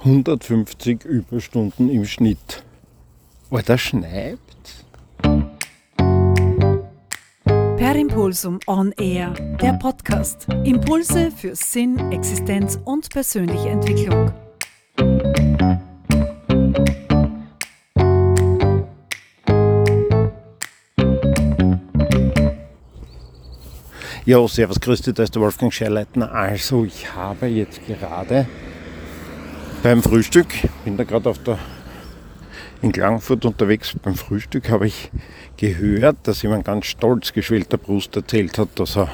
150 Überstunden im Schnitt. Alter, schneit. Per Impulsum On Air, der Podcast. Impulse für Sinn, Existenz und persönliche Entwicklung. Ja, servus, grüß dich, da ist der Wolfgang Scherleitner. Also, ich habe jetzt gerade beim Frühstück, bin da gerade auf der in Klagenfurt unterwegs beim Frühstück, habe ich gehört, dass jemand ganz stolz geschwellter Brust erzählt hat, dass er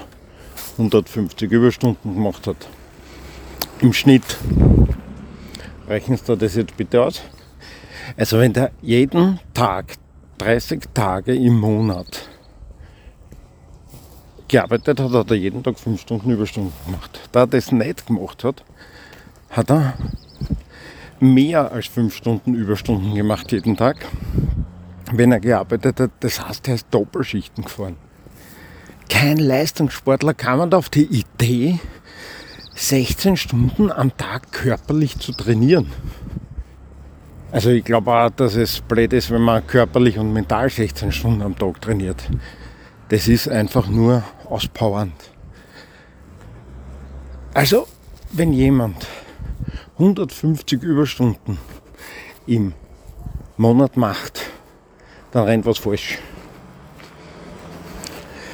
150 Überstunden gemacht hat. Im Schnitt. Rechnen Sie das jetzt bitte aus? Also wenn der jeden Tag, 30 Tage im Monat gearbeitet hat, hat er jeden Tag 5 Stunden Überstunden gemacht. Da er das nicht gemacht hat, hat er mehr als 5 Stunden Überstunden gemacht jeden Tag, wenn er gearbeitet hat. Das heißt, er ist Doppelschichten gefahren. Kein Leistungssportler kam auf die Idee, 16 Stunden am Tag körperlich zu trainieren. Also ich glaube auch, dass es blöd ist, wenn man körperlich und mental 16 Stunden am Tag trainiert. Das ist einfach nur auspowernd. Also, wenn jemand 150 Überstunden im Monat macht, dann rennt was falsch.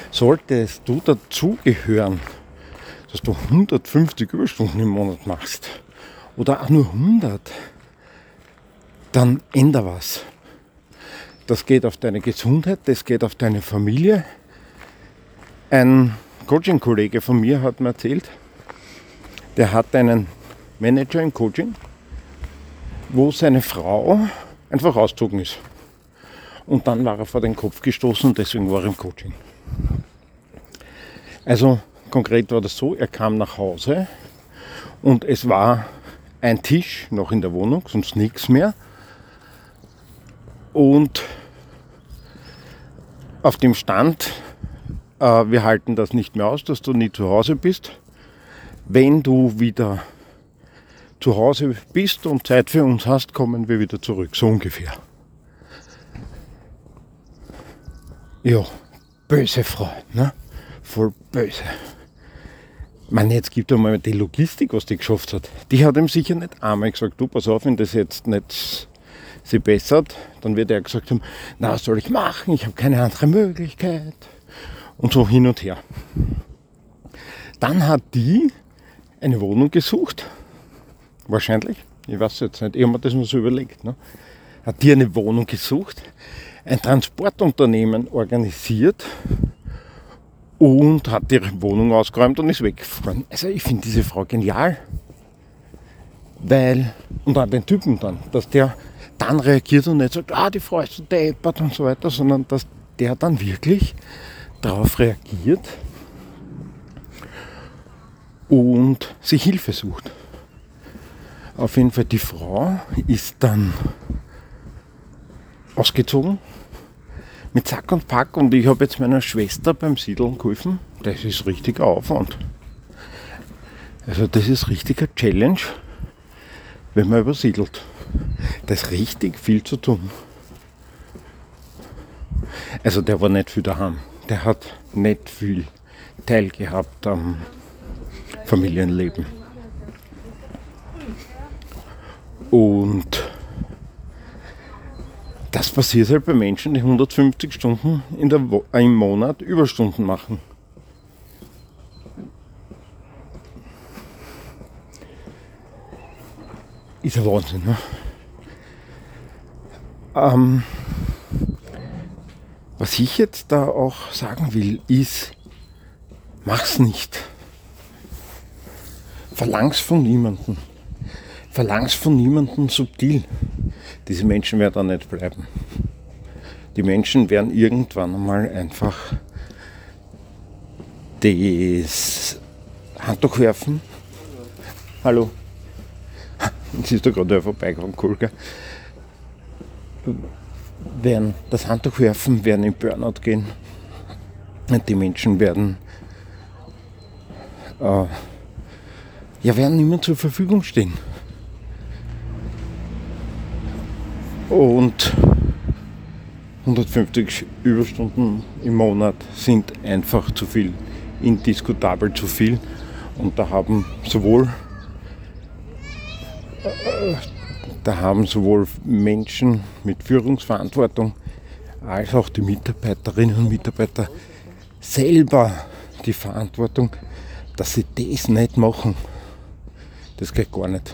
Solltest du dazugehören, dass du 150 Überstunden im Monat machst oder auch nur 100, dann änder was. Das geht auf deine Gesundheit, das geht auf deine Familie. Ein Coaching-Kollege von mir hat mir erzählt, der hat einen Manager im Coaching, wo seine Frau einfach ausgezogen ist. Und dann war er vor den Kopf gestoßen und deswegen war er im Coaching. Also konkret war das so, er kam nach Hause und es war ein Tisch noch in der Wohnung, sonst nichts mehr. Und auf dem stand, äh, wir halten das nicht mehr aus, dass du nie zu Hause bist. Wenn du wieder zu Hause bist und Zeit für uns hast, kommen wir wieder zurück, so ungefähr. Ja, böse Frau, ne? Voll böse. Man, jetzt gibt einmal die Logistik, was die geschafft hat. Die hat ihm sicher nicht einmal gesagt, du pass auf, wenn das jetzt nicht sie bessert, dann wird er gesagt haben, na, was soll ich machen? Ich habe keine andere Möglichkeit. Und so hin und her. Dann hat die eine Wohnung gesucht Wahrscheinlich. Ich weiß jetzt nicht. Ich habe mir das mal so überlegt. Ne? Hat die eine Wohnung gesucht, ein Transportunternehmen organisiert und hat ihre Wohnung ausgeräumt und ist weggefahren. Also ich finde diese Frau genial. Weil, und auch den Typen dann, dass der dann reagiert und nicht sagt, ah, die Frau ist so deppert und so weiter, sondern dass der dann wirklich darauf reagiert und sich Hilfe sucht. Auf jeden Fall, die Frau ist dann ausgezogen mit Sack und Pack und ich habe jetzt meiner Schwester beim Siedeln geholfen. Das ist richtig Aufwand. Also das ist richtiger Challenge, wenn man übersiedelt. Das ist richtig viel zu tun. Also der war nicht viel daheim. Der hat nicht viel teilgehabt am Familienleben. Und das passiert halt bei Menschen, die 150 Stunden in der Wo im Monat Überstunden machen. Ist ein Wahnsinn, ne? Ähm, was ich jetzt da auch sagen will, ist, mach's nicht. Verlang's von niemandem verlangst von niemandem subtil. Diese Menschen werden da nicht bleiben. Die Menschen werden irgendwann einmal einfach das Handtuch werfen. Hallo. Jetzt ist da gerade vorbeigekommen, cool, gell? Werden das Handtuch werfen, werden in Burnout gehen. Und die Menschen werden äh, ja, werden mehr zur Verfügung stehen. Und 150 Überstunden im Monat sind einfach zu viel, indiskutabel zu viel. Und da haben sowohl da haben sowohl Menschen mit Führungsverantwortung als auch die Mitarbeiterinnen und Mitarbeiter selber die Verantwortung, dass sie das nicht machen. Das geht gar nicht.